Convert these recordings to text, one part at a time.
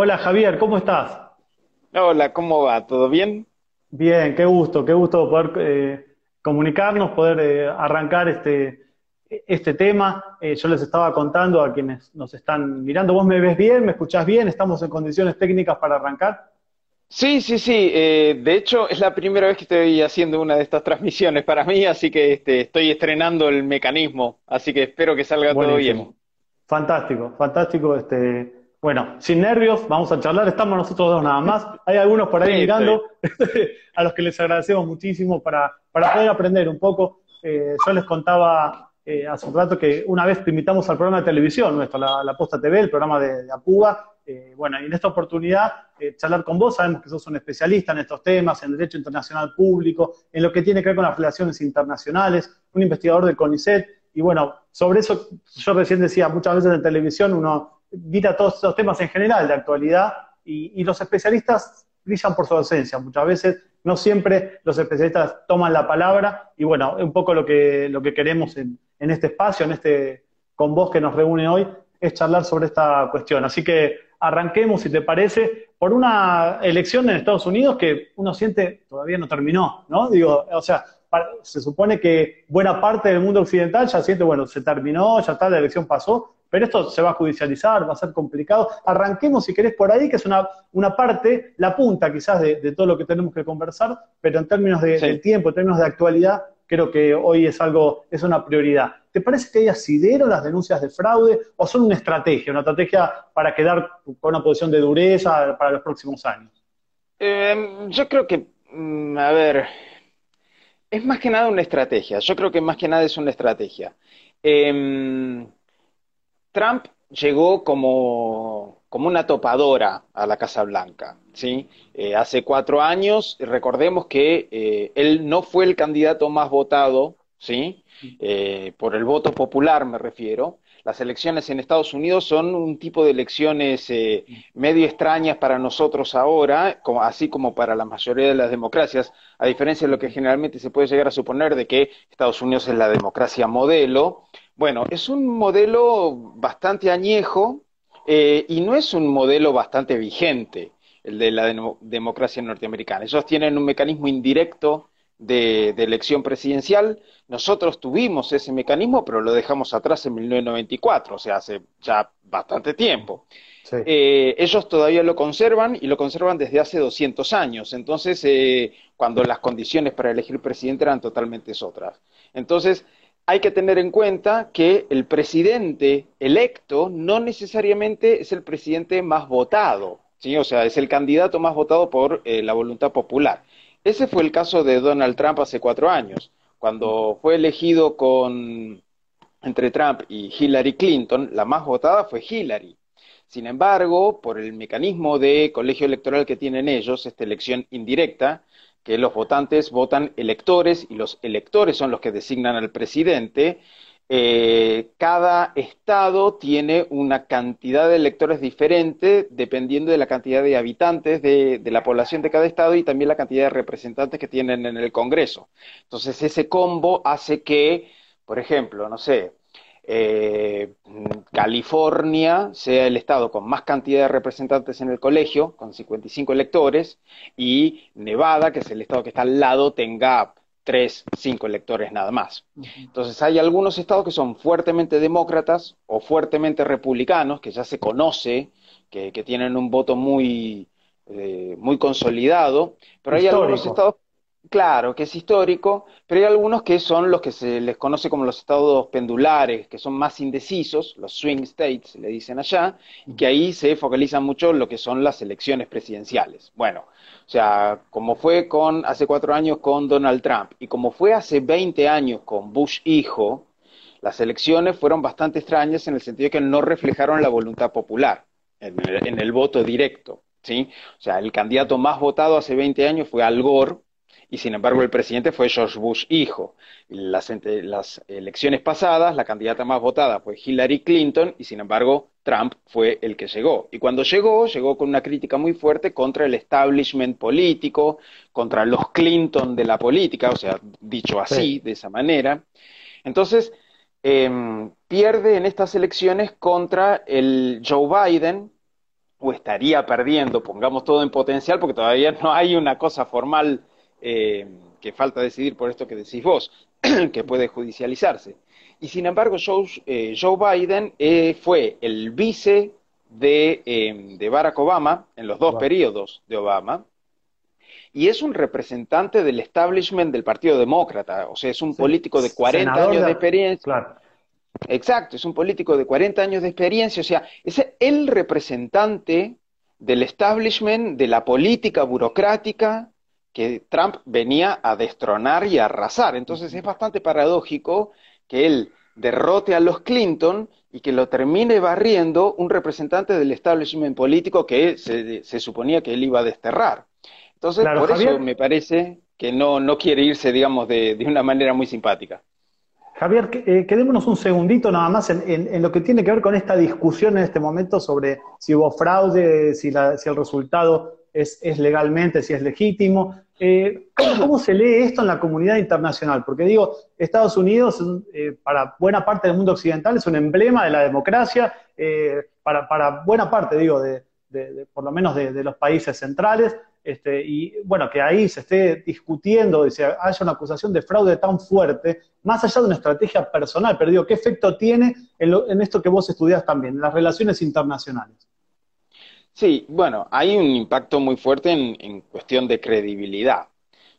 Hola Javier, ¿cómo estás? Hola, ¿cómo va? ¿Todo bien? Bien, qué gusto, qué gusto poder eh, comunicarnos, poder eh, arrancar este, este tema. Eh, yo les estaba contando a quienes nos están mirando, ¿vos me ves bien? ¿Me escuchás bien? ¿Estamos en condiciones técnicas para arrancar? Sí, sí, sí. eh, de hecho, es la primera vez que estoy haciendo una de estas transmisiones para mí, así que este, estoy estrenando el mecanismo, así que espero que salga todo bien. Fantástico, fantástico. Este, bueno, sin nervios, vamos a charlar. Estamos nosotros dos nada más. Hay algunos por ahí Sí, mirando, a los que les agradecemos muchísimo para, para poder aprender un poco. Eh, yo les contaba eh, hace un rato que una vez te invitamos al programa de televisión nuestro, la, la Posta TV, el programa de, de Apuba. Eh, bueno, y en esta oportunidad, charlar con vos, sabemos que sos un especialista en estos temas, en Derecho Internacional Público, en lo que tiene que ver con las relaciones internacionales, un investigador del CONICET, y bueno, sobre eso yo recién decía, muchas veces en televisión uno mira todos estos temas en general de actualidad y, y los especialistas brillan por su ausencia. Muchas veces, no siempre los especialistas toman la palabra y bueno, un poco lo que, lo que queremos en, en este espacio, en este con vos que nos reúne hoy, es charlar sobre esta cuestión. Así que arranquemos, si te parece, por una elección en Estados Unidos que uno siente todavía no terminó, ¿no? Digo, o sea, se supone que buena parte del mundo occidental ya siente, bueno, se terminó, ya está, la elección pasó, pero esto se va a judicializar, va a ser complicado. Arranquemos, si querés, por ahí, que es una, una parte, la punta quizás de, de todo lo que tenemos que conversar, pero en términos de, tiempo, en términos de actualidad, creo que hoy es algo, es una prioridad. ¿Te parece que hay asidero las denuncias de fraude o son una estrategia, una estrategia para quedar con una posición de dureza para los próximos años? Eh, yo creo que, mm, a ver, es más que nada una estrategia. Yo creo que más que nada es una estrategia. Em, Trump llegó como, como una topadora a la Casa Blanca, ¿sí? Eh, hace cuatro años, recordemos que eh, él no fue el candidato más votado, ¿sí? Eh, por el voto popular me refiero. Las elecciones en Estados Unidos son un tipo de elecciones medio extrañas para nosotros ahora, así como para la mayoría de las democracias, a diferencia de lo que generalmente se puede llegar a suponer de que Estados Unidos es la democracia modelo. Bueno, es un modelo bastante añejo eh, y no es un modelo bastante vigente, el de la demo- democracia norteamericana. Ellos tienen un mecanismo indirecto de, de elección presidencial. Nosotros tuvimos ese mecanismo, pero lo dejamos atrás en 1994, o sea, hace ya bastante tiempo. Sí. Eh, ellos todavía lo conservan y lo conservan desde hace 200 años. Entonces, eh, cuando las condiciones para elegir presidente eran totalmente otras. Entonces, hay que tener en cuenta que el presidente electo no necesariamente es el presidente más votado, ¿sí? O sea, es el candidato más votado por eh, la voluntad popular. Ese fue el caso de Donald Trump hace cuatro años, cuando fue elegido con entre Trump y Hillary Clinton, la más votada fue Hillary. Sin embargo, por el mecanismo de colegio electoral que tienen ellos, esta elección indirecta, que los votantes votan electores y los electores son los que designan al presidente, eh, cada estado tiene una cantidad de electores diferente dependiendo de la cantidad de habitantes de, de la población de cada estado y también la cantidad de representantes que tienen en el Congreso. Entonces, ese combo hace que, por ejemplo, no sé, eh, California sea el estado con más cantidad de representantes en el colegio, con 55 electores, y Nevada, que es el estado que está al lado, tenga 3, 5 electores nada más. Entonces hay algunos estados que son fuertemente demócratas o fuertemente republicanos, que ya se conoce, que, que tienen un voto muy, eh, muy consolidado, pero hay algunos estados Claro, que es histórico, pero hay algunos que son los que se les conoce como los estados pendulares, que son más indecisos, los swing states, le dicen allá, y que ahí se focalizan mucho en lo que son las elecciones presidenciales. Bueno, o sea, como fue con hace cuatro años con Donald Trump y como fue hace 20 años con Bush hijo, las elecciones fueron bastante extrañas en el sentido de que no reflejaron la voluntad popular en el, en el voto directo, ¿sí? O sea, el candidato más votado hace 20 años fue Al Gore, y sin embargo el presidente fue George Bush hijo. Las, las elecciones pasadas, la candidata más votada fue Hillary Clinton y sin embargo Trump fue el que llegó. Y cuando llegó, llegó con una crítica muy fuerte contra el establishment político, contra los Clinton de la política, o sea, dicho así, Sí. de esa manera. Entonces, eh, pierde en estas elecciones contra el Joe Biden, o estaría perdiendo, pongamos todo en potencial, porque todavía no hay una cosa formal eh, que falta decidir por esto que decís vos, que puede judicializarse. Y sin embargo, Joe, eh, Biden eh, fue el vice de, de, Barack Obama en los dos periodos de Obama, y es un representante del establishment del Partido Demócrata, o sea, es un político de 40 años de, experiencia. Claro. Exacto, es un político de 40 años de experiencia, o sea, es el representante del establishment, de la política burocrática que Trump venía a destronar y a arrasar. Entonces es bastante paradójico que él derrote a los Clinton y que lo termine barriendo un representante del establishment político que se, suponía que él iba a desterrar. Entonces, por eso me parece que no, no quiere irse, digamos, de, de una manera muy simpática. Javier, eh, quedémonos un segundito nada más en, lo que tiene que ver con esta discusión en este momento sobre si hubo fraude, si, el resultado es, legalmente, si es legítimo. Eh, ¿cómo, se lee esto en la comunidad internacional? Porque digo, Estados Unidos, eh, para buena parte del mundo occidental, es un emblema de la democracia, para, buena parte, digo, de, por lo menos de, los países centrales, este, y bueno, que ahí se esté discutiendo y se haya una acusación de fraude tan fuerte, más allá de una estrategia personal, pero digo, ¿qué efecto tiene en, esto que vos estudias también, en las relaciones internacionales? Sí, bueno, hay un impacto muy fuerte en, cuestión de credibilidad.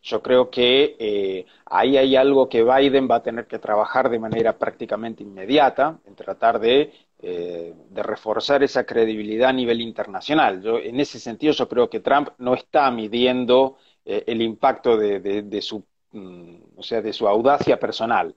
Yo creo que eh, ahí hay algo que Biden va a tener que trabajar de manera prácticamente inmediata, en tratar de eh, de reforzar esa credibilidad a nivel internacional. Yo, en ese sentido, yo creo que Trump no está midiendo eh, el impacto de, su, mm, o sea, de su audacia personal.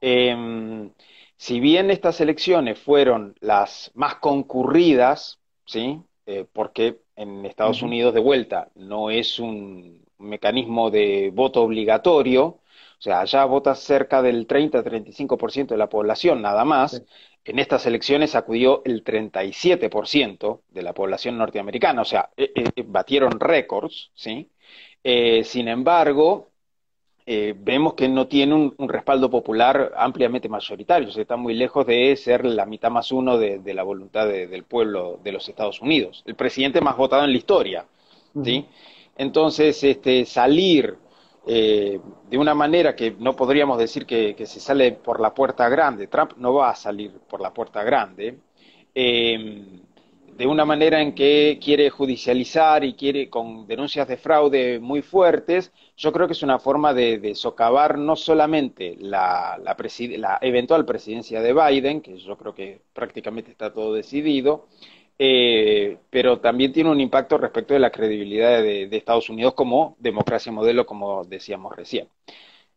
Em, si bien estas elecciones fueron las más concurridas, ¿sí? Eh, porque en Estados Unidos, de vuelta, no es un mecanismo de voto obligatorio, o sea, allá vota cerca del 30-35% de la población nada más, en estas elecciones acudió el 37% de la población norteamericana, o sea, eh, eh, batieron récords, ¿sí? Eh, sin embargo, vemos que no tiene un, respaldo popular ampliamente mayoritario, o sea, está muy lejos de ser la mitad más uno de, la voluntad del pueblo de los Estados Unidos, el presidente más votado en la historia, ¿sí? Entonces, este, salir eh, de una manera que no podríamos decir que, se sale por la puerta grande. Trump no va a salir por la puerta grande. Em, de una manera en que quiere judicializar y quiere con denuncias de fraude muy fuertes, yo creo que es una forma de, socavar no solamente la, eventual presidencia de Biden, que yo creo que prácticamente está todo decidido, eh, pero también tiene un impacto respecto de la credibilidad de, Estados Unidos como democracia modelo, como decíamos recién.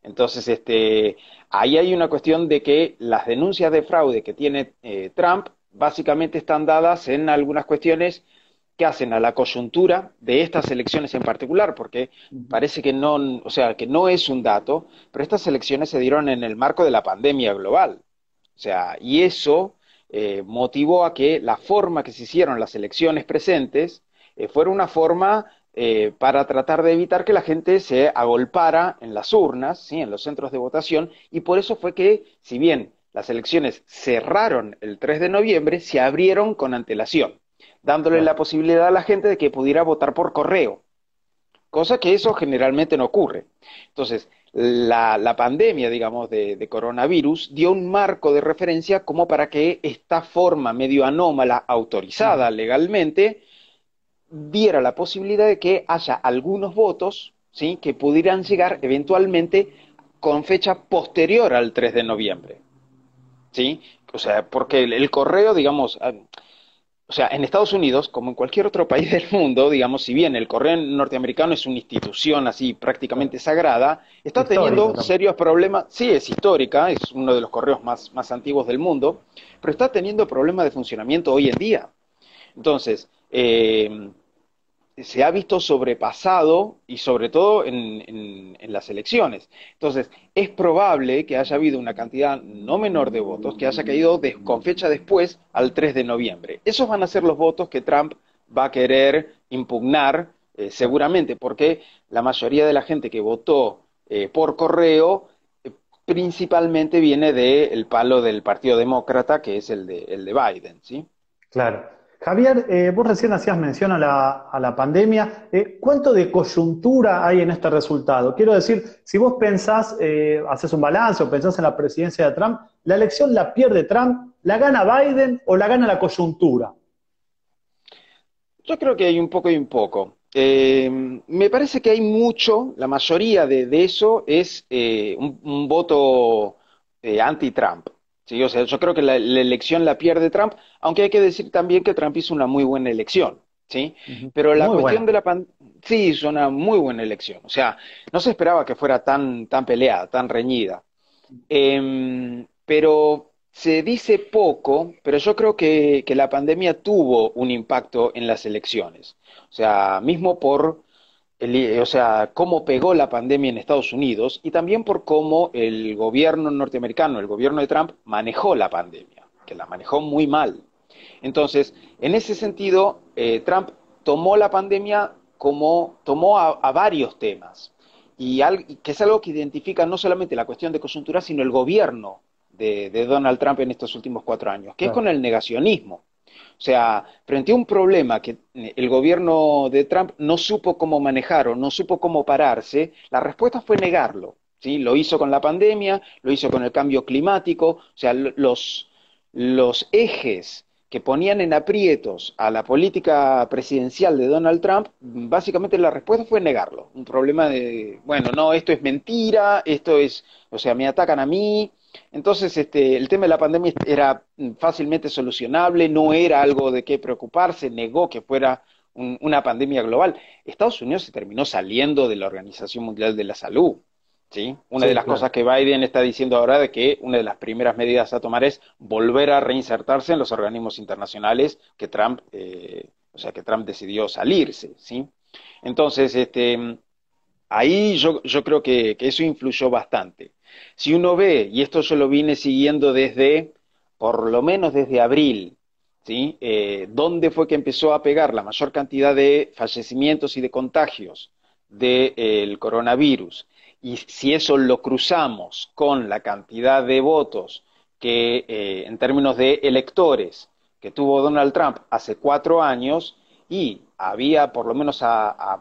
Entonces, este, ahí hay una cuestión de que las denuncias de fraude que tiene eh, Trump básicamente están dadas en algunas cuestiones que hacen a la coyuntura de estas elecciones en particular, porque parece que no, o sea, que no es un dato, pero estas elecciones se dieron en el marco de la pandemia global. O sea, y eso eh, motivó a que la forma que se hicieron las elecciones presentes eh, fuera una forma eh, para tratar de evitar que la gente se agolpara en las urnas, ¿sí? en los centros de votación, y por eso fue que, si bien las elecciones cerraron el 3 de noviembre, se abrieron con antelación, dándole la posibilidad a la gente de que pudiera votar por correo, cosa que eso generalmente no ocurre. Entonces, la, pandemia, digamos, de, coronavirus dio un marco de referencia como para que esta forma medio anómala, autorizada legalmente, diera la posibilidad de que haya algunos votos ¿sí? que pudieran llegar eventualmente con fecha posterior al 3 de noviembre. ¿Sí? O sea, porque el correo, digamos, o sea, en Estados Unidos, como en cualquier otro país del mundo, digamos, si bien el correo norteamericano es una institución así prácticamente sagrada, está teniendo serios problemas, sí, es histórica, es uno de los correos más, más antiguos del mundo, pero está teniendo problemas de funcionamiento hoy en día. Entonces, eh, se ha visto sobrepasado y sobre todo en, las elecciones. Entonces, es probable que haya habido una cantidad no menor de votos que haya caído con fecha después al 3 de noviembre. Esos van a ser los votos que Trump va a querer impugnar eh, seguramente, porque la mayoría de la gente que votó eh, por correo eh, principalmente viene del palo del Partido Demócrata, que es el de, el de Biden, ¿sí? Claro. Javier, eh, vos recién hacías mención a la, pandemia. Eh, ¿Cuánto de coyuntura hay en este resultado? Quiero decir, si vos pensás, eh, haces un balance o pensás en la presidencia de Trump, ¿la elección la pierde Trump, la gana Biden o la gana la coyuntura? Yo creo que hay un poco y un poco. me parece que hay mucho, la mayoría de, eso es un, voto anti-Trump. ¿Sí? O sea, yo creo que la, elección la pierde Trump, aunque hay que decir también que Trump hizo una muy buena elección, ¿sí? Pero la cuestión de la pandemia, sí, hizo una muy buena elección. O sea, no se esperaba que fuera tan, tan peleada, tan reñida. Em, pero se dice poco, pero yo creo que, que la pandemia tuvo un impacto en las elecciones. O sea, mismo por o sea, cómo pegó la pandemia en Estados Unidos y también por cómo el gobierno norteamericano, el gobierno de Trump, manejó la pandemia, que la manejó muy mal. Entonces, en ese sentido, eh, Trump tomó la pandemia como tomó a, varios temas, y que es algo que identifica no solamente la cuestión de coyuntura, sino el gobierno de, Donald Trump en estos últimos cuatro años, que es con el negacionismo. O sea, frente a un problema que el gobierno de Trump no supo cómo manejar o no supo cómo pararse, la respuesta fue negarlo. ¿sí? Lo hizo con la pandemia, lo hizo con el cambio climático, o sea, los, los ejes que ponían en aprietos a la política presidencial de Donald Trump, básicamente la respuesta fue negarlo. Un problema de, bueno, no, esto es mentira, esto es, o sea, me atacan a mí, entonces, este, el tema de la pandemia era fácilmente solucionable, no era algo de qué preocuparse, negó que fuera una pandemia global. Estados Unidos se terminó saliendo de la Organización Mundial de la Salud. ¿sí? Una de las cosas que Biden está diciendo ahora de que una de las primeras medidas a tomar es volver a reinsertarse en los organismos internacionales que Trump, eh, o sea, que Trump decidió salirse. ¿sí? Entonces, este, ahí yo, yo creo que eso influyó bastante. Si uno ve, y esto yo lo vine siguiendo desde, por lo menos desde abril, ¿sí? Eh, ¿Dónde fue que empezó a pegar la mayor cantidad de fallecimientos y de contagios del eh, coronavirus? Y si eso lo cruzamos con la cantidad de votos que, eh, en términos de electores, que tuvo Donald Trump hace cuatro años, y había por lo menos a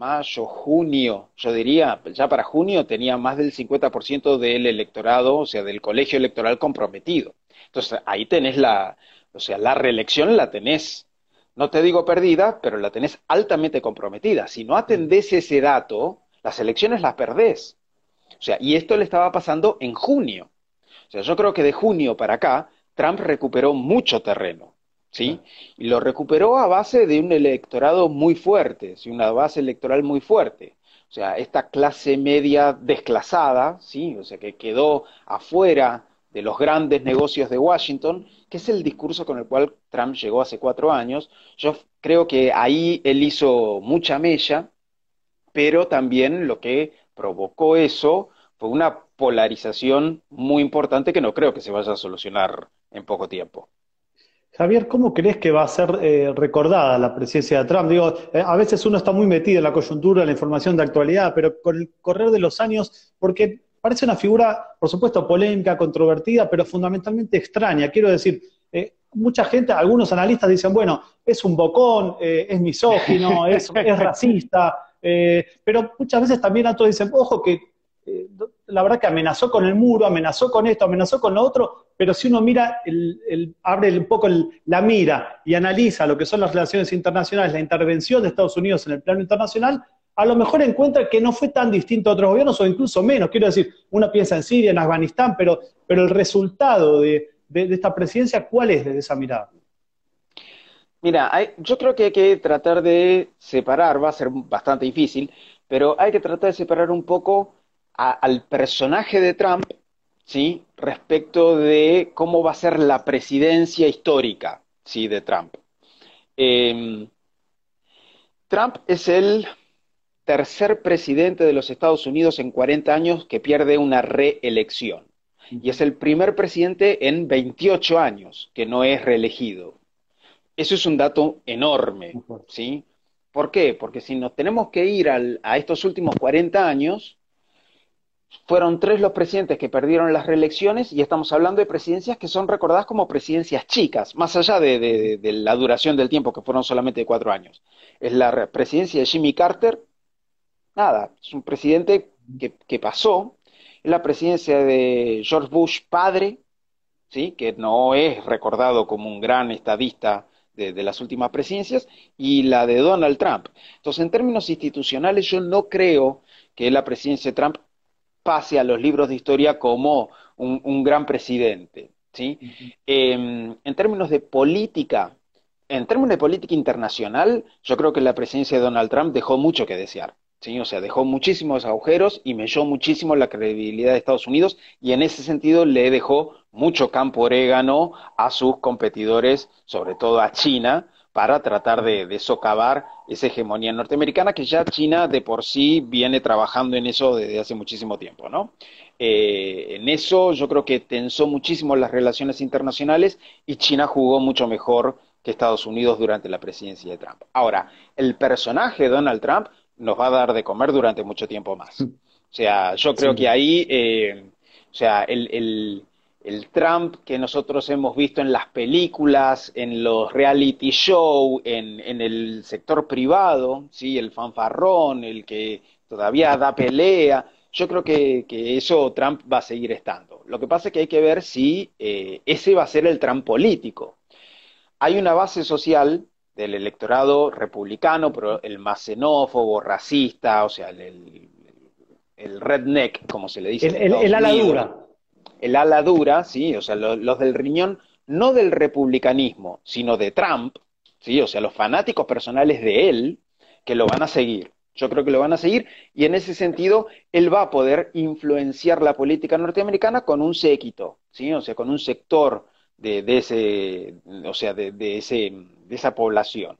mayo, junio, yo diría, ya para junio tenía más del 50% del electorado, o sea, del colegio electoral comprometido. Entonces, ahí tenés la, o sea, la reelección la tenés, no te digo perdida, pero la tenés altamente comprometida. Si no atendés ese dato, las elecciones las perdés. O sea, y esto le estaba pasando en junio. O sea, yo creo que de junio para acá, Trump recuperó mucho terreno. ¿Sí? Y lo recuperó a base de un electorado muy fuerte, ¿sí? una base electoral muy fuerte. O sea, esta clase media desclasada, ¿sí? O sea, que quedó afuera de los grandes negocios de Washington, que es el discurso con el cual Trump llegó hace cuatro años. Yo creo que ahí él hizo mucha mella, pero también lo que provocó eso fue una polarización muy importante que no creo que se vaya a solucionar en poco tiempo. Javier, ¿cómo crees que va a ser eh, recordada la presencia de Trump? Digo, eh, a veces uno está muy metido en la coyuntura, en la información de actualidad, pero con el correr de los años, porque parece una figura, por supuesto, polémica, controvertida, pero fundamentalmente extraña. Quiero decir, eh, mucha gente, algunos analistas dicen, bueno, es un bocón, es misógino, es, es racista, pero muchas veces también otros dicen, ojo que la verdad que amenazó con el muro, amenazó con esto, amenazó con lo otro, pero si uno mira, abre un poco la mira y analiza lo que son las relaciones internacionales, la intervención de Estados Unidos en el plano internacional, a lo mejor encuentra que no fue tan distinto a otros gobiernos o incluso menos. Quiero decir, uno piensa en Siria, en Afganistán, pero, pero el resultado de, esta presidencia, ¿cuál es desde esa mirada? Mira, yo creo que hay que tratar de separar, va a ser bastante difícil, pero hay que tratar de separar un poco al personaje de Trump, ¿sí? Respecto de cómo va a ser la presidencia histórica, ¿sí? De Trump. Em, Trump es el tercer presidente de los Estados Unidos en 40 años que pierde una reelección. Y es el primer presidente en 28 años que no es reelegido. Eso es un dato enorme, ¿sí? ¿Por qué? Porque si nos tenemos que ir a estos últimos 40 años, fueron tres los presidentes que perdieron las reelecciones y estamos hablando de presidencias que son recordadas como presidencias chicas, más allá de, la duración del tiempo, que fueron solamente cuatro años. Es la presidencia de Jimmy Carter, nada, es un presidente que, pasó, es la presidencia de George Bush padre, ¿sí? que no es recordado como un gran estadista de, de, las últimas presidencias, y la de Donald Trump. Entonces, en términos institucionales, yo no creo que la presidencia de Trump pase a los libros de historia como un, gran presidente. ¿sí? Em, en términos de política, en términos de política internacional, yo creo que la presidencia de Donald Trump dejó mucho que desear. ¿sí? O sea, dejó muchísimos agujeros y melló muchísimo la credibilidad de Estados Unidos y en ese sentido le dejó mucho campo orégano a sus competidores, sobre todo a China, para tratar de, socavar esa hegemonía norteamericana que ya China de por sí viene trabajando en eso desde hace muchísimo tiempo, ¿no? Eh, en eso yo creo que tensó muchísimo las relaciones internacionales y China jugó mucho mejor que Estados Unidos durante la presidencia de Trump. Ahora, el personaje de Donald Trump nos va a dar de comer durante mucho tiempo más. O sea, yo creo que ahí, eh, o sea, el el Trump que nosotros hemos visto en las películas, en los reality show, en, el sector privado, ¿sí? el fanfarrón, el que todavía da pelea. Yo creo que, eso Trump va a seguir estando. Lo que pasa es que hay que ver si eh, ese va a ser el Trump político. Hay una base social del electorado republicano, pero el más xenófobo, racista, o sea, el, redneck, como se le dice. El, el ala dura el ala dura, ¿sí? o sea, los, del riñón, no del republicanismo, sino de Trump, ¿sí? o sea, los fanáticos personales de él, que lo van a seguir. Yo creo que lo van a seguir y en ese sentido él va a poder influenciar la política norteamericana con un séquito, ¿sí? o sea, con un sector de, ese, o sea, de, ese, de esa población.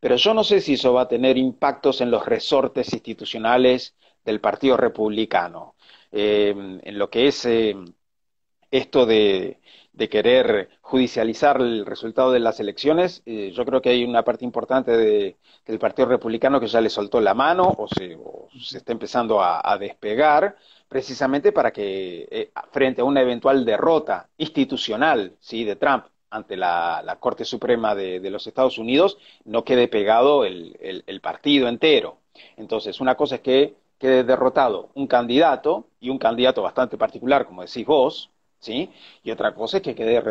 Pero yo no sé si eso va a tener impactos en los resortes institucionales del Partido Republicano, en lo que es eh, esto de, querer judicializar el resultado de las elecciones, eh, yo creo que hay una parte importante del Partido Republicano que ya le soltó la mano o se, está empezando a, despegar, precisamente para que eh, frente a una eventual derrota institucional ¿sí? de Trump ante la, Corte Suprema de, los Estados Unidos, no quede pegado el partido entero. Entonces, una cosa es que quede derrotado un candidato, y un candidato bastante particular, como decís vos, ¿sí? Y otra cosa es que quede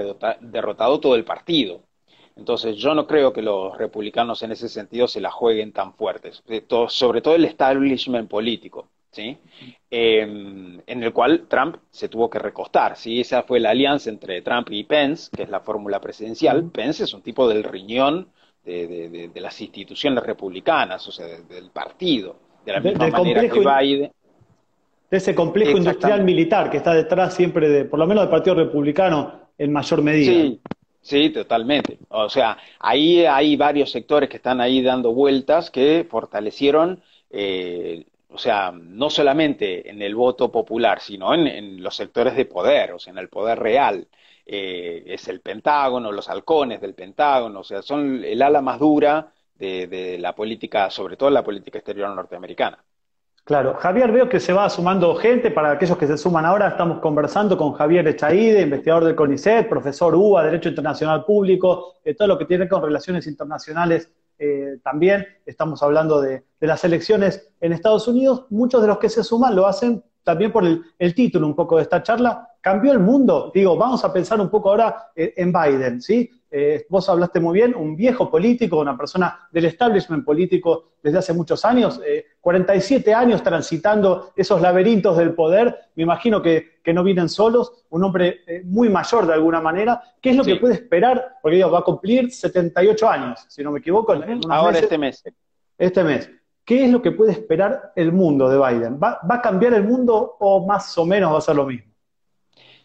derrotado todo el partido. Entonces, yo no creo que los republicanos en ese sentido se la jueguen tan fuertes, sobre todo el establishment político, ¿sí? Em, en el cual Trump se tuvo que recostar, ¿sí? Esa fue la alianza entre Trump y Pence, que es la fórmula presidencial. Pence es un tipo del riñón de, las instituciones republicanas, o sea, del partido, de la misma manera que Biden de ese complejo industrial militar que está detrás siempre de, por lo menos del Partido Republicano en mayor medida. Sí, sí, totalmente. O sea, ahí hay varios sectores que están ahí dando vueltas que fortalecieron, eh, o sea, no solamente en el voto popular, sino en, los sectores de poder, o sea, en el poder real. Eh, es el Pentágono, los halcones del Pentágono, o sea, son el ala más dura de la política, sobre todo la política exterior norteamericana. Claro, Javier, veo que se va sumando gente. Para aquellos que se suman ahora, estamos conversando con Javier Echaide, investigador del CONICET, profesor UBA, Derecho Internacional Público, eh, todo lo que tiene con relaciones internacionales eh, también. Estamos hablando de, las elecciones en Estados Unidos. Muchos de los que se suman lo hacen también por el, título un poco de esta charla. ¿Cambió el mundo? Digo, vamos a pensar un poco ahora eh, en Biden, ¿sí? Eh, vos hablaste muy bien, un viejo político, una persona del establishment político desde hace muchos años, 47 eh, años transitando esos laberintos del poder, me imagino que, no vienen solos, un hombre eh, muy mayor de alguna manera. ¿Qué es lo que puede esperar? Porque digo, va a cumplir 78 años, si no me equivoco. Ahora este mes. Este mes. ¿Qué es lo que puede esperar el mundo de Biden? ¿Va, ¿Va a cambiar el mundo o más o menos va a ser lo mismo?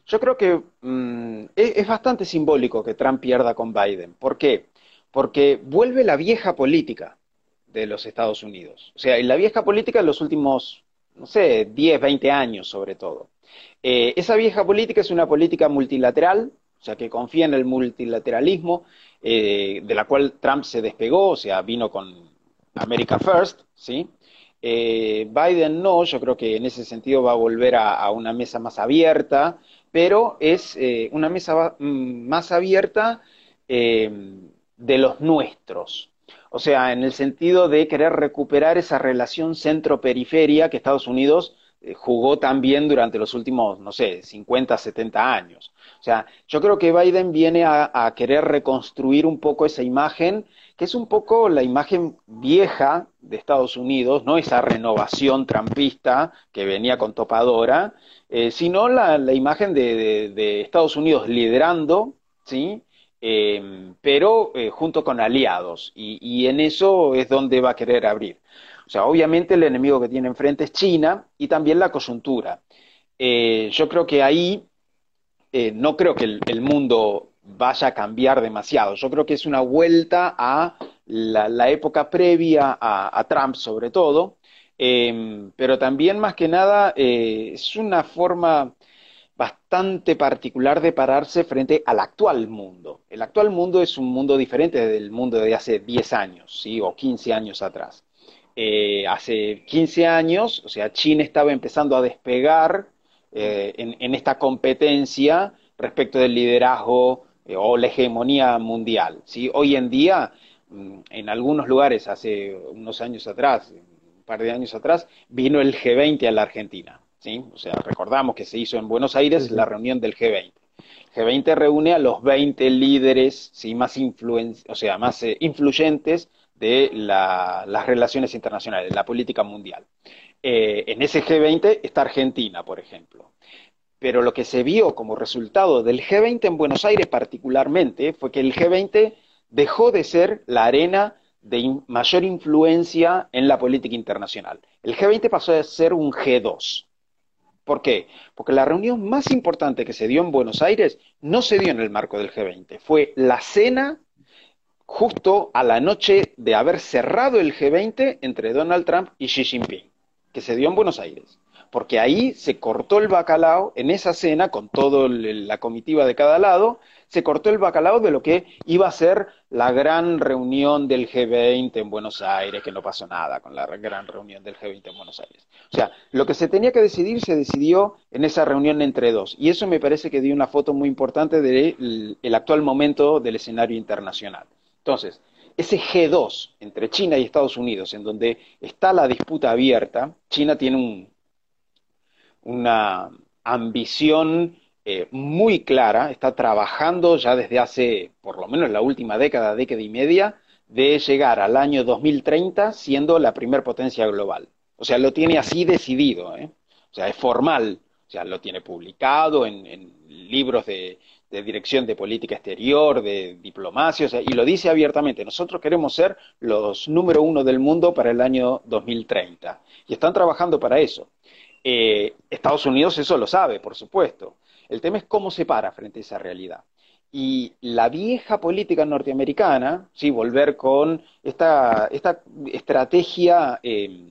Yo creo que mm, es, bastante simbólico que Trump pierda con Biden. ¿Por qué? Porque vuelve la vieja política de los Estados Unidos. O sea, la vieja política de los últimos, no sé, 10, 20 años sobre todo. Eh, esa vieja política es una política multilateral, o sea, que confía en el multilateralismo, eh, de la cual Trump se despegó, o sea, vino con America First, ¿sí? Eh, Biden no, yo creo que en ese sentido va a volver a, una mesa más abierta, pero es eh, una mesa mm, más abierta eh, de los nuestros. O sea, en el sentido de querer recuperar esa relación centro-periferia que Estados Unidos jugó también durante los últimos, no sé, 50, 70 años. O sea, yo creo que Biden viene a querer reconstruir un poco esa imagen que es un poco la imagen vieja de Estados Unidos, no esa renovación trampista que venía con topadora, eh, sino la, imagen de, Estados Unidos liderando, ¿sí? Eh, pero eh, junto con aliados, y, en eso es donde va a querer abrir. O sea, obviamente el enemigo que tiene enfrente es China y también la coyuntura. yo creo que ahí, no creo que el mundo vaya a cambiar demasiado. Yo creo que es una vuelta a la, época previa a, Trump, sobre todo, em, pero también más que nada eh, es una forma bastante particular de pararse frente al actual mundo. El actual mundo es un mundo diferente del mundo de hace 10 años, ¿sí? o 15 años atrás. Eh, hace 15 años, o sea, China estaba empezando a despegar eh, en, esta competencia respecto del liderazgo o la hegemonía mundial. ¿sí? Hoy en día, mm, en algunos lugares, hace unos años atrás, un par de años atrás, vino el G20 a la Argentina. ¿sí? O sea, recordamos que se hizo en Buenos Aires la reunión del G20. El G20 reúne a los 20 líderes ¿sí? más, o sea, más eh, influyentes de las relaciones internacionales, de la política mundial. Eh, en ese G20 está Argentina, por ejemplo. Pero lo que se vio como resultado del G20 en Buenos Aires particularmente fue que el G20 dejó de ser la arena de mayor influencia en la política internacional. El G20 pasó a ser un G2. ¿Por qué? Porque la reunión más importante que se dio en Buenos Aires no se dio en el marco del G20, fue la cena justo a la noche de haber cerrado el G20 entre Donald Trump y Xi Jinping, que se dio en Buenos Aires porque ahí se cortó el bacalao, en esa cena, con toda la comitiva de cada lado, se cortó el bacalao de lo que iba a ser la gran reunión del G20 en Buenos Aires, que no pasó nada con la gran reunión del G20 en Buenos Aires. O sea, lo que se tenía que decidir se decidió en esa reunión entre dos. Y eso me parece que dio una foto muy importante del actual momento del escenario internacional. Entonces, ese G2 entre China y Estados Unidos, en donde está la disputa abierta, China tiene un, una ambición eh, muy clara, está trabajando ya desde hace por lo menos la última década, década y media, de llegar al año 2030 siendo la primer potencia global. O sea, lo tiene así decidido, ¿eh? o sea, es formal, o sea, lo tiene publicado en, libros de, dirección de política exterior, de diplomacia, y lo dice abiertamente, nosotros queremos ser los número uno del mundo para el año 2030. Y están trabajando para eso. Eh, Estados Unidos eso lo sabe, por supuesto. El tema es cómo se para frente a esa realidad. Y la vieja política norteamericana, sí, volver con esta, estrategia eh,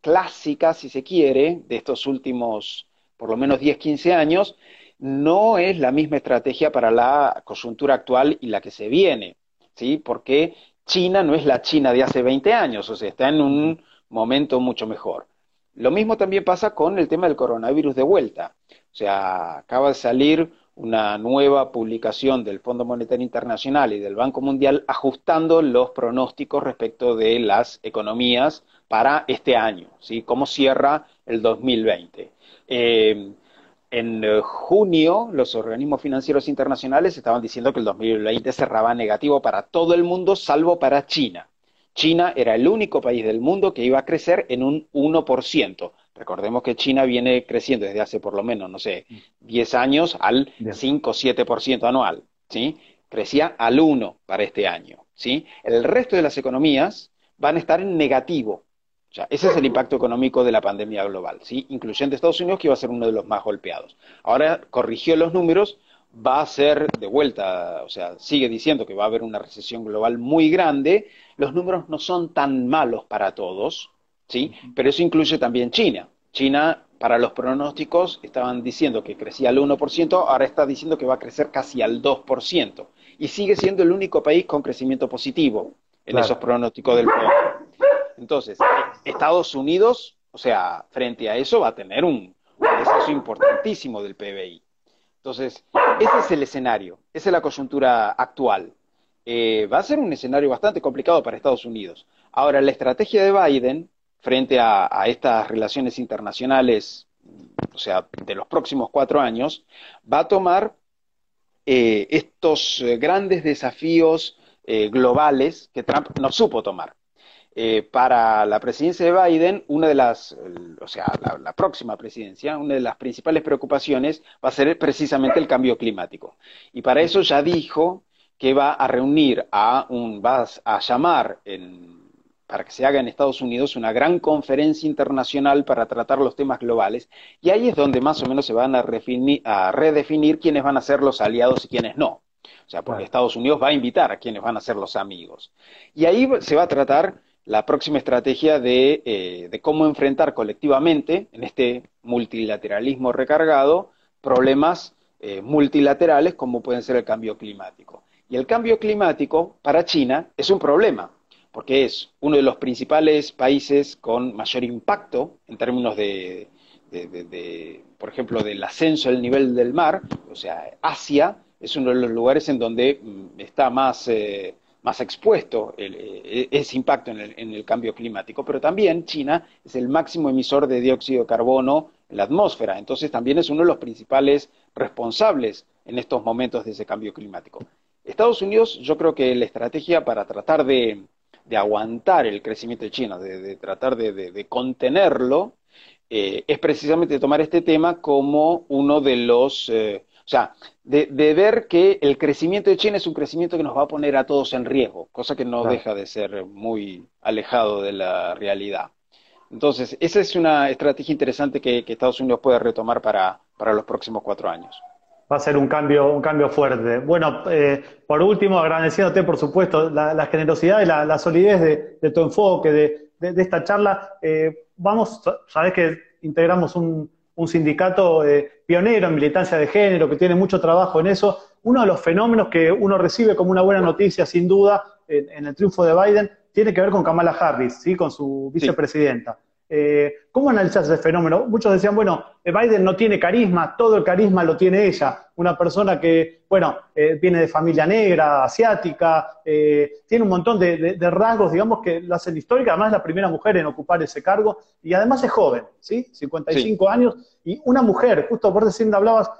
clásica, si se quiere, de estos últimos por lo menos 10, 15 años, no es la misma estrategia para la coyuntura actual y la que se viene, ¿sí? Porque China no es la China de hace 20 años, o sea, está en un momento mucho mejor. Lo mismo también pasa con el tema del coronavirus de vuelta. O sea, acaba de salir una nueva publicación del Fondo Monetario Internacional y del Banco Mundial ajustando los pronósticos respecto de las economías para este año, ¿sí? Cómo cierra el 2020. Eh, en junio, los organismos financieros internacionales estaban diciendo que el 2020 cerraba negativo para todo el mundo, salvo para China. China era el único país del mundo que iba a crecer en un 1%. Recordemos que China viene creciendo desde hace por lo menos, no sé, 10 años al 5 o 7% anual, ¿sí? Crecía al 1 para este año, ¿sí? El resto de las economías van a estar en negativo. O sea, ese es el impacto económico de la pandemia global, ¿sí? Incluyendo Estados Unidos, que iba a ser uno de los más golpeados. Ahora corrigió los números, va a ser de vuelta, o sea, sigue diciendo que va a haber una recesión global muy grande, los números no son tan malos para todos, ¿sí? Pero eso incluye también China. China, para los pronósticos, estaban diciendo que crecía al 1%, ahora está diciendo que va a crecer casi al 2%. Y sigue siendo el único país con crecimiento positivo en esos pronósticos del PNUD. Entonces, Estados Unidos, o sea, frente a eso va a tener un, un importantísimo del PBI. Entonces, ese es el escenario, esa es la coyuntura actual. Eh, va a ser un escenario bastante complicado para Estados Unidos. Ahora, la estrategia de Biden frente a, estas relaciones internacionales, o sea, de los próximos cuatro años, va a tomar eh, estos eh, grandes desafíos globales que Trump no supo tomar. para la presidencia de Biden, una de las, o sea, la, próxima presidencia, una de las principales preocupaciones va a ser precisamente el cambio climático. Y para eso ya dijo que va a reunir a un, va a llamar para que se haga en Estados Unidos una gran conferencia internacional para tratar los temas globales, y ahí es donde más o menos se van a, redefinir quiénes van a ser los aliados y quiénes no. O sea, porque Estados Unidos va a invitar a quienes van a ser los amigos. Y ahí se va a tratar la próxima estrategia de, eh, cómo enfrentar colectivamente, en este multilateralismo recargado, problemas eh, multilaterales como pueden ser el cambio climático. Y el cambio climático para China es un problema, porque es uno de los principales países con mayor impacto en términos de, por ejemplo, del ascenso del nivel del mar, o sea, Asia es uno de los lugares en donde mm, está más, eh, más expuesto eh, ese impacto en el, cambio climático, pero también China es el máximo emisor de dióxido de carbono en la atmósfera, entonces también es uno de los principales responsables en estos momentos de ese cambio climático. Estados Unidos, yo creo que la estrategia para tratar de, aguantar el crecimiento de China, de, tratar de, contenerlo, eh, es precisamente tomar este tema como uno de los, eh, o sea, de, ver que el crecimiento de China es un crecimiento que nos va a poner a todos en riesgo, cosa que no deja de ser muy alejado de la realidad. Entonces, esa es una estrategia interesante que, Estados Unidos puede retomar para los próximos cuatro años va a ser un cambio, un cambio fuerte. Bueno, eh, por último, agradeciéndote, por supuesto, la, generosidad y la, solidez de, tu enfoque, de, esta charla. Eh, vamos, sabes que integramos un, sindicato eh, pionero en militancia de género, que tiene mucho trabajo en eso. Uno de los fenómenos que uno recibe como una buena noticia, sin duda, en, el triunfo de Biden, tiene que ver con Kamala Harris, ¿sí? con su vicepresidenta. Eh, ¿Cómo analizas ese fenómeno? Muchos decían, bueno, eh, Biden no tiene carisma, todo el carisma lo tiene ella, una persona que, bueno, eh, viene de familia negra, asiática, tiene un montón de, rasgos, digamos, que la hacen histórica, además es la primera mujer en ocupar ese cargo, y además es joven, ¿sí? 55 años, y una mujer, justo por decir, hablabas,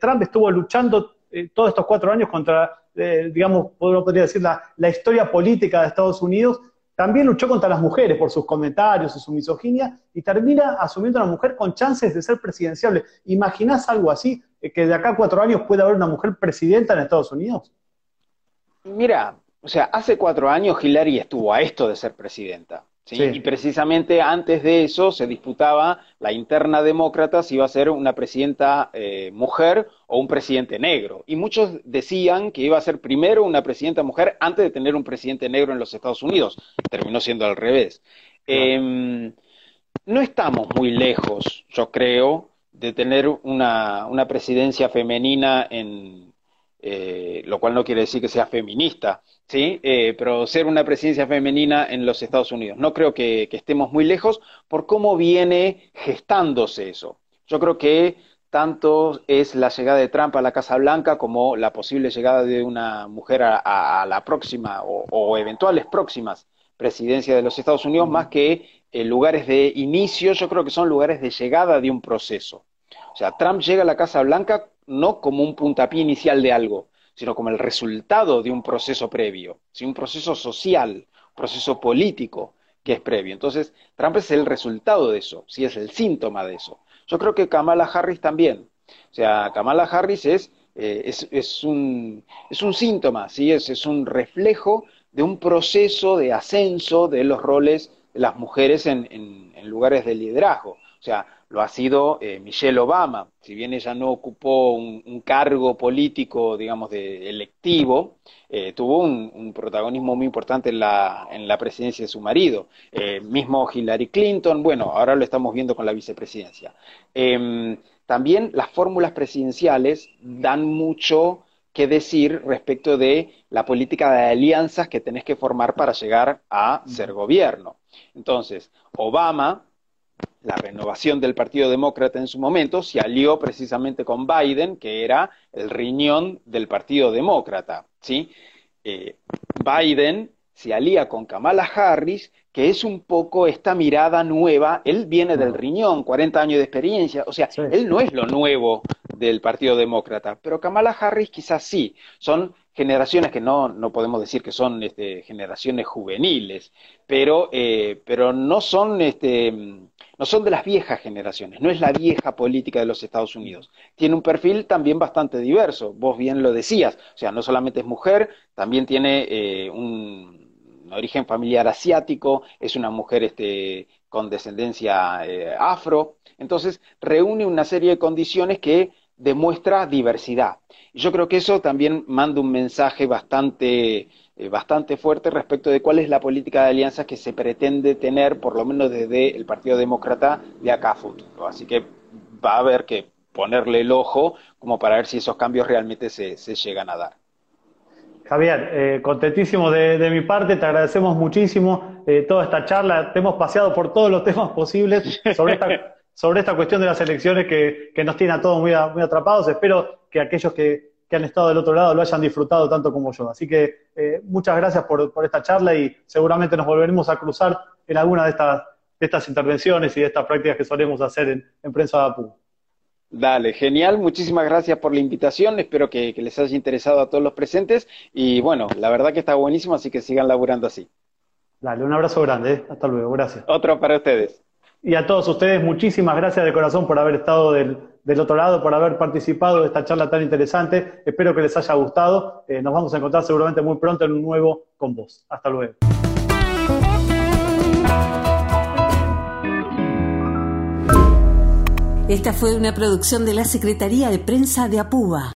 Trump estuvo luchando todos estos cuatro años contra, digamos, podría decir, la historia política de Estados Unidos, también luchó contra las mujeres por sus comentarios y su misoginia y termina asumiendo a una mujer con chances de ser presidenciable. ¿Imaginás algo así? Eh, ¿Que de acá a cuatro años pueda haber una mujer presidenta en Estados Unidos? Mira, o sea, hace cuatro años Hillary estuvo a esto de ser presidenta. Y precisamente antes de eso se disputaba la interna demócrata si iba a ser una presidenta eh, mujer o un presidente negro. Y muchos decían que iba a ser primero una presidenta mujer antes de tener un presidente negro en los Estados Unidos. Terminó siendo al revés. Em, no estamos muy lejos, yo creo, de tener una, una presidencia femenina en, eh, lo cual no quiere decir que sea feminista, ¿sí? Eh, pero ser una presidencia femenina en los Estados Unidos. No creo que, estemos muy lejos por cómo viene gestándose eso. Yo creo que tanto es la llegada de Trump a la Casa Blanca como la posible llegada de una mujer a, la próxima o, eventuales próximas presidencias de los Estados Unidos, más que eh, lugares de inicio, yo creo que son lugares de llegada de un proceso. O sea, Trump llega a la Casa Blanca no como un puntapié inicial de algo, sino como el resultado de un proceso previo, un proceso social, un proceso político que es previo. Entonces, Trump es el resultado de eso, sí es el síntoma de eso. Yo creo que Kamala Harris también. O sea, Kamala Harris es, eh, es, un, es un síntoma, ¿sí? es, es un reflejo de un proceso de ascenso de los roles de las mujeres en, en lugares de liderazgo. O sea, lo ha sido eh, Michelle Obama, si bien ella no ocupó un, cargo político, digamos, de electivo, eh, tuvo un, protagonismo muy importante en la, en la presidencia de su marido. Eh, mismo Hillary Clinton, bueno, ahora lo estamos viendo con la vicepresidencia. Em, también las fórmulas presidenciales dan mucho qué decir respecto de la política de alianzas que tenés que formar para llegar a ser gobierno. Entonces, Obama, la renovación del Partido Demócrata en su momento, se alió precisamente con Biden, que era el riñón del Partido Demócrata. ¿sí? Eh, Biden se alía con Kamala Harris, que es un poco esta mirada nueva. Él viene del riñón, 40 años de experiencia, o sea, él no es lo nuevo del Partido Demócrata, pero Kamala Harris quizás sí. Son generaciones que no, no podemos decir que son este, generaciones juveniles, pero, eh, pero no son este, no son de las viejas generaciones, no es la vieja política de los Estados Unidos. Tiene un perfil también bastante diverso, vos bien lo decías, o sea, no solamente es mujer, también tiene eh, un origen familiar asiático, es una mujer este, con descendencia eh, afro, entonces reúne una serie de condiciones que demuestra diversidad. Y yo creo que eso también manda un mensaje bastante, eh, bastante fuerte respecto de cuál es la política de alianzas que se pretende tener, por lo menos desde el Partido Demócrata de acá a futuro. Así que va a haber que ponerle el ojo como para ver si esos cambios realmente se llegan a dar. Javier, eh, contentísimo de, mi parte, te agradecemos muchísimo eh, toda esta charla, te hemos paseado por todos los temas posibles sobre esta, sobre esta cuestión de las elecciones que, nos tiene a todos muy, muy atrapados. Espero que aquellos que, han estado del otro lado lo hayan disfrutado tanto como yo. Así que eh, muchas gracias por, esta charla y seguramente nos volveremos a cruzar en alguna de estas, estas intervenciones y de estas prácticas que solemos hacer en, en Prensa de Apu. Dale, genial, muchísimas gracias por la invitación, espero que, les haya interesado a todos los presentes y bueno, la verdad que está buenísimo, así que sigan laburando así. Dale, un abrazo grande, ¿eh? hasta luego, gracias. Otro para ustedes. Y a todos ustedes, muchísimas gracias de corazón por haber estado del, otro lado, por haber participado de esta charla tan interesante. Espero que les haya gustado. Eh, nos vamos a encontrar seguramente muy pronto en un nuevo con vos. Hasta luego. Esta fue una producción de la Secretaría de Prensa de Apuba.